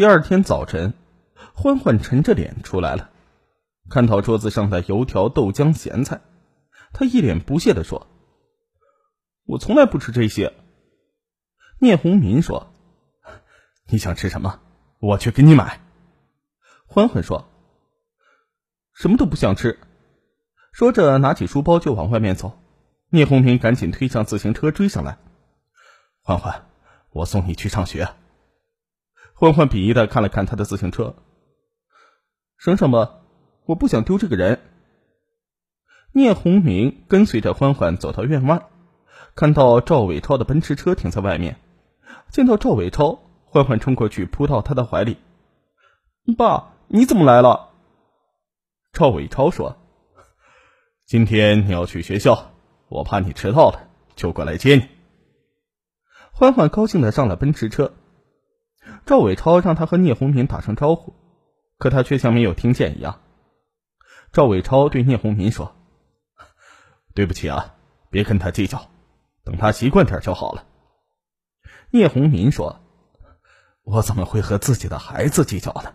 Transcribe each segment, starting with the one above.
第二天早晨，欢欢沉着脸出来了，看到桌子上的油条、豆浆、咸菜，他一脸不屑的说：“我从来不吃这些。”聂红民说：“你想吃什么？我去给你买。”欢欢说：“什么都不想吃。”说着拿起书包就往外面走。聂红民赶紧推上自行车追上来：“欢欢，我送你去上学。”欢欢鄙夷的看了看他的自行车，省省吧，我不想丢这个人。聂红明跟随着欢欢走到院外，看到赵伟超的奔驰车停在外面，见到赵伟超，欢欢冲过去扑到他的怀里：“爸，你怎么来了？”赵伟超说：“今天你要去学校，我怕你迟到了，就过来接你。”欢欢高兴的上了奔驰车。赵伟超让他和聂红民打声招呼，可他却像没有听见一样。赵伟超对聂红民说：“对不起啊，别跟他计较，等他习惯点就好了。”聂红民说：“我怎么会和自己的孩子计较呢？”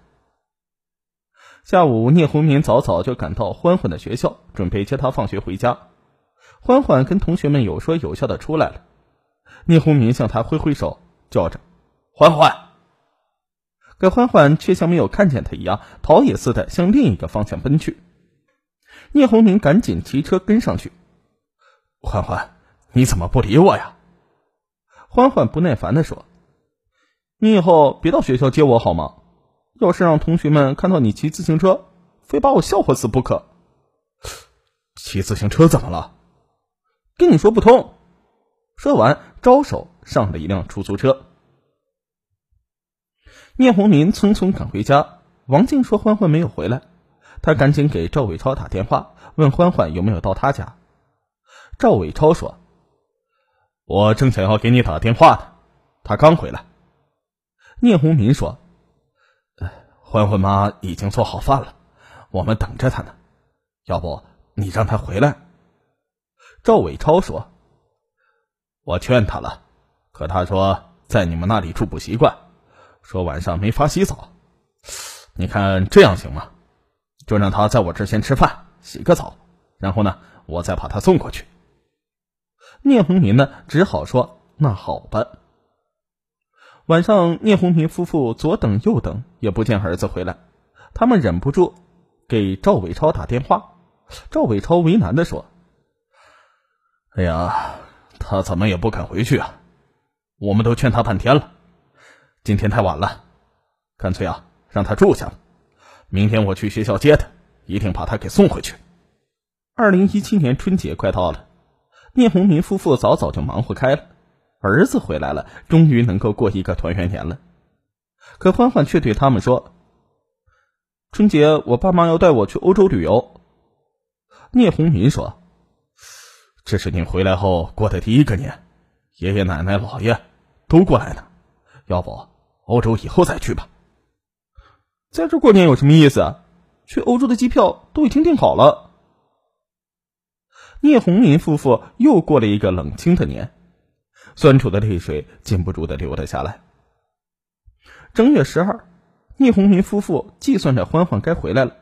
下午，聂红民早早就赶到欢欢的学校，准备接他放学回家。欢欢跟同学们有说有笑的出来了，聂红民向他挥挥手，叫着：“欢欢。”可欢欢却像没有看见他一样，逃也似的向另一个方向奔去。聂红明赶紧骑车跟上去。欢欢，你怎么不理我呀？欢欢不耐烦的说：“你以后别到学校接我好吗？要是让同学们看到你骑自行车，非把我笑话死不可。”骑自行车怎么了？跟你说不通。说完，招手上了一辆出租车。聂红民匆匆赶回家，王静说欢欢没有回来，他赶紧给赵伟超打电话，问欢欢有没有到他家。赵伟超说：“我正想要给你打电话呢，他刚回来。”聂红民说：“欢欢妈已经做好饭了，我们等着他呢，要不你让他回来？”赵伟超说：“我劝他了，可他说在你们那里住不习惯。”说晚上没法洗澡，你看这样行吗？就让他在我这先吃饭，洗个澡，然后呢，我再把他送过去。聂红民呢，只好说那好吧。晚上，聂红民夫妇左等右等，也不见儿子回来，他们忍不住给赵伟超打电话。赵伟超为难的说：“哎呀，他怎么也不肯回去啊？我们都劝他半天了。”今天太晚了，干脆啊，让他住下。明天我去学校接他，一定把他给送回去。二零一七年春节快到了，聂红民夫妇早早就忙活开了，儿子回来了，终于能够过一个团圆年了。可欢欢却对他们说：“春节我爸妈要带我去欧洲旅游。”聂红民说：“这是你回来后过的第一个年，爷爷奶奶、姥爷都过来呢，要不？”欧洲以后再去吧，在这过年有什么意思啊？去欧洲的机票都已经订好了。聂红林夫妇又过了一个冷清的年，酸楚的泪水禁不住的流了下来。正月十二，聂红林夫妇计算着欢欢该回来了，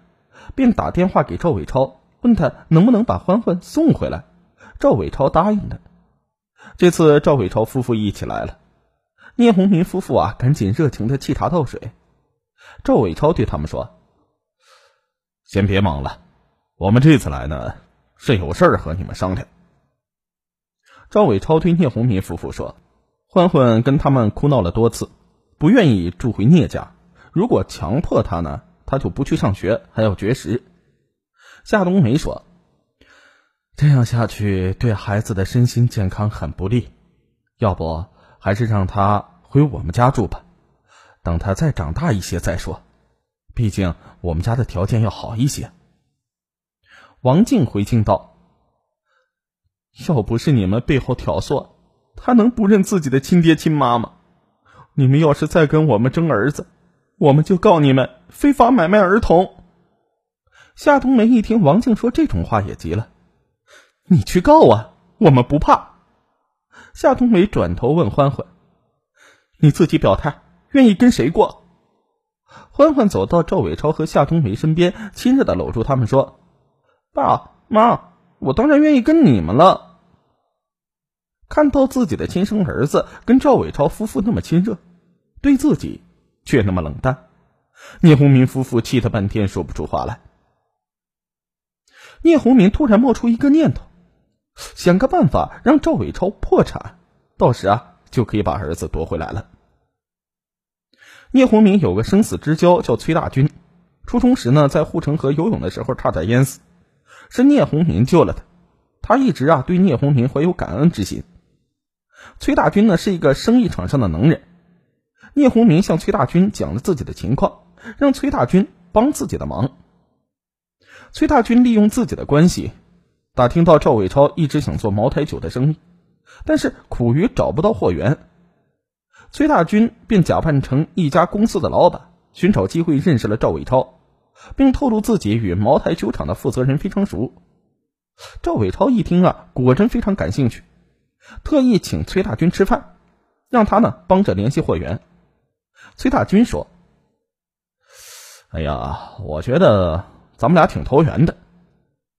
便打电话给赵伟超，问他能不能把欢欢送回来。赵伟超答应了。这次赵伟超夫妇一起来了。聂红民夫妇啊，赶紧热情的沏茶倒水。赵伟超对他们说：“先别忙了，我们这次来呢，是有事儿和你们商量。”赵伟超对聂红民夫妇说：“欢欢跟他们哭闹了多次，不愿意住回聂家。如果强迫他呢，他就不去上学，还要绝食。”夏冬梅说：“这样下去对孩子的身心健康很不利，要不？”还是让他回我们家住吧，等他再长大一些再说。毕竟我们家的条件要好一些。王静回敬道：“要不是你们背后挑唆，他能不认自己的亲爹亲妈吗？你们要是再跟我们争儿子，我们就告你们非法买卖儿童。”夏冬梅一听王静说这种话，也急了：“你去告啊，我们不怕。”夏冬梅转头问欢欢：“你自己表态，愿意跟谁过？”欢欢走到赵伟超和夏冬梅身边，亲热的搂住他们说：“爸妈，我当然愿意跟你们了。”看到自己的亲生儿子跟赵伟超夫妇那么亲热，对自己却那么冷淡，聂红民夫妇气得半天说不出话来。聂红民突然冒出一个念头，想个办法让赵伟超破产，到时啊就可以把儿子夺回来了。聂红明有个生死之交叫崔大军，初中时呢在护城河游泳的时候差点淹死，是聂红明救了他。他一直啊对聂红明怀有感恩之心。崔大军呢是一个生意场上的能人，聂红明向崔大军讲了自己的情况，让崔大军帮自己的忙。崔大军利用自己的关系，打听到赵伟超一直想做茅台酒的生意，但是苦于找不到货源。崔大军便假扮成一家公司的老板，寻找机会认识了赵伟超，并透露自己与茅台酒厂的负责人非常熟。赵伟超一听啊，果真非常感兴趣，特意请崔大军吃饭，让他呢帮着联系货源。崔大军说：“哎呀，我觉得咱们俩挺投缘的。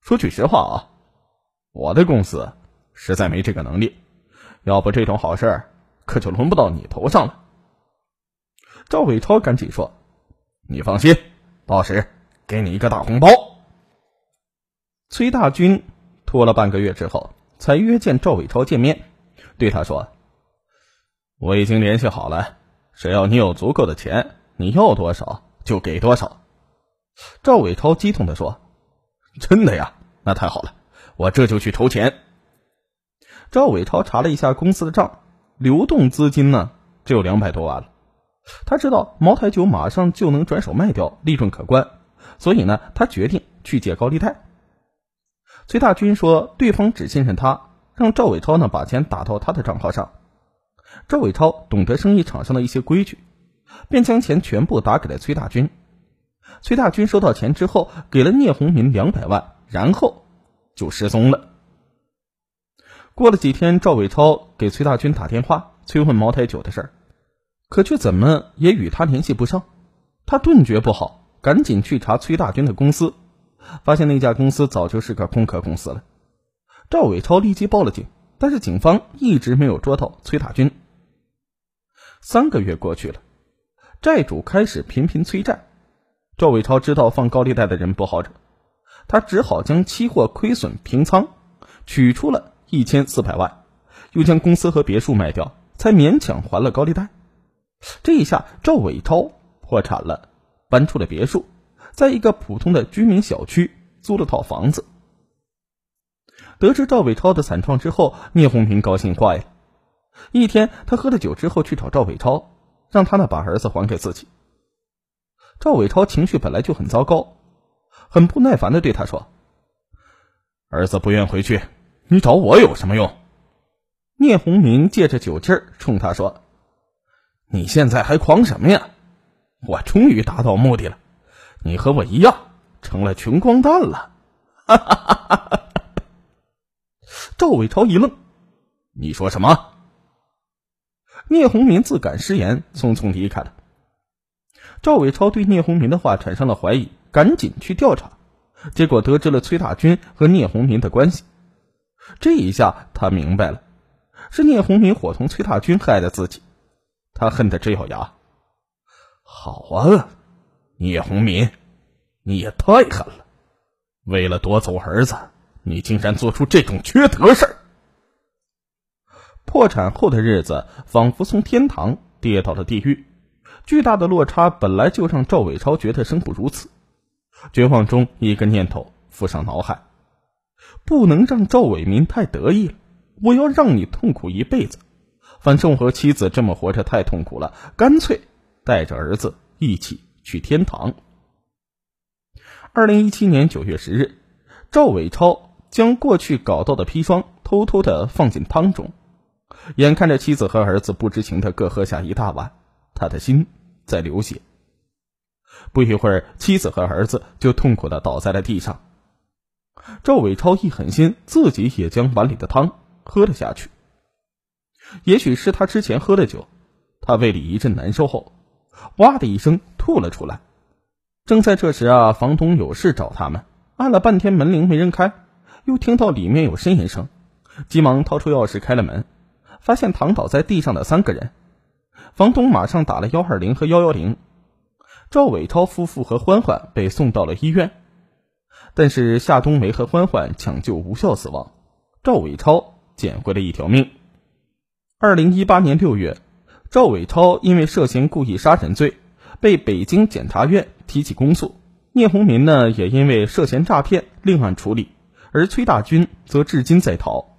说句实话啊，我的公司实在没这个能力，要不这种好事。”可就轮不到你头上了。赵伟超赶紧说：“你放心，到时给你一个大红包。”崔大军拖了半个月之后，才约见赵伟超见面，对他说：“我已经联系好了，只要你有足够的钱，你要多少就给多少。”赵伟超激动的说：“真的呀？那太好了，我这就去筹钱。”赵伟超查了一下公司的账。流动资金呢，只有两百多万了。他知道茅台酒马上就能转手卖掉，利润可观，所以呢，他决定去借高利贷。崔大军说，对方只信任他，让赵伟超呢把钱打到他的账号上。赵伟超懂得生意场上的一些规矩，便将钱全部打给了崔大军。崔大军收到钱之后，给了聂红民两百万，然后就失踪了。过了几天，赵伟超给崔大军打电话催问茅台酒的事儿，可却怎么也与他联系不上。他顿觉不好，赶紧去查崔大军的公司，发现那家公司早就是个空壳公司了。赵伟超立即报了警，但是警方一直没有捉到崔大军。三个月过去了，债主开始频频催债。赵伟超知道放高利贷的人不好惹，他只好将期货亏损平仓，取出了。一千四百万，又将公司和别墅卖掉，才勉强还了高利贷。这一下，赵伟超破产了，搬出了别墅，在一个普通的居民小区租了套房子。得知赵伟超的惨状之后，聂红平高兴坏了。一天，他喝了酒之后去找赵伟超，让他呢把儿子还给自己。赵伟超情绪本来就很糟糕，很不耐烦的对他说：“儿子不愿回去。”你找我有什么用？聂红明借着酒劲儿冲他说：“你现在还狂什么呀？我终于达到目的了，你和我一样成了穷光蛋了。”哈哈哈哈哈！赵伟超一愣：“你说什么？”聂红民自感失言，匆匆离开了。赵伟超对聂红民的话产生了怀疑，赶紧去调查，结果得知了崔大军和聂红民的关系。这一下他明白了，是聂红民伙同崔大军害的自己，他恨得直咬牙。好啊，聂红民，你也太狠了！为了夺走儿子，你竟然做出这种缺德事儿！破产后的日子仿佛从天堂跌到了地狱，巨大的落差本来就让赵伟超觉得生不如死。绝望中，一个念头浮上脑海。不能让赵伟民太得意了，我要让你痛苦一辈子。反正我和妻子这么活着太痛苦了，干脆带着儿子一起去天堂。二零一七年九月十日，赵伟超将过去搞到的砒霜偷偷的放进汤中，眼看着妻子和儿子不知情的各喝下一大碗，他的心在流血。不一会儿，妻子和儿子就痛苦的倒在了地上。赵伟超一狠心，自己也将碗里的汤喝了下去。也许是他之前喝了酒，他胃里一阵难受后，哇的一声吐。吐了出来。正在这时啊，房东有事找他们，按了半天门铃没人开，又听到里面有呻吟声，急忙掏出钥匙开了门，发现躺倒在地上的三个人。房东马上打了幺二零和幺幺零，赵伟超夫妇和欢欢被送到了医院，但是夏冬梅和欢欢抢救无效死亡，赵伟超捡回了一条命。二零一八年六月，赵伟超因为涉嫌故意杀人罪，被北京检察院提起公诉。聂红民呢，也因为涉嫌诈骗另案处理，而崔大军则至今在逃。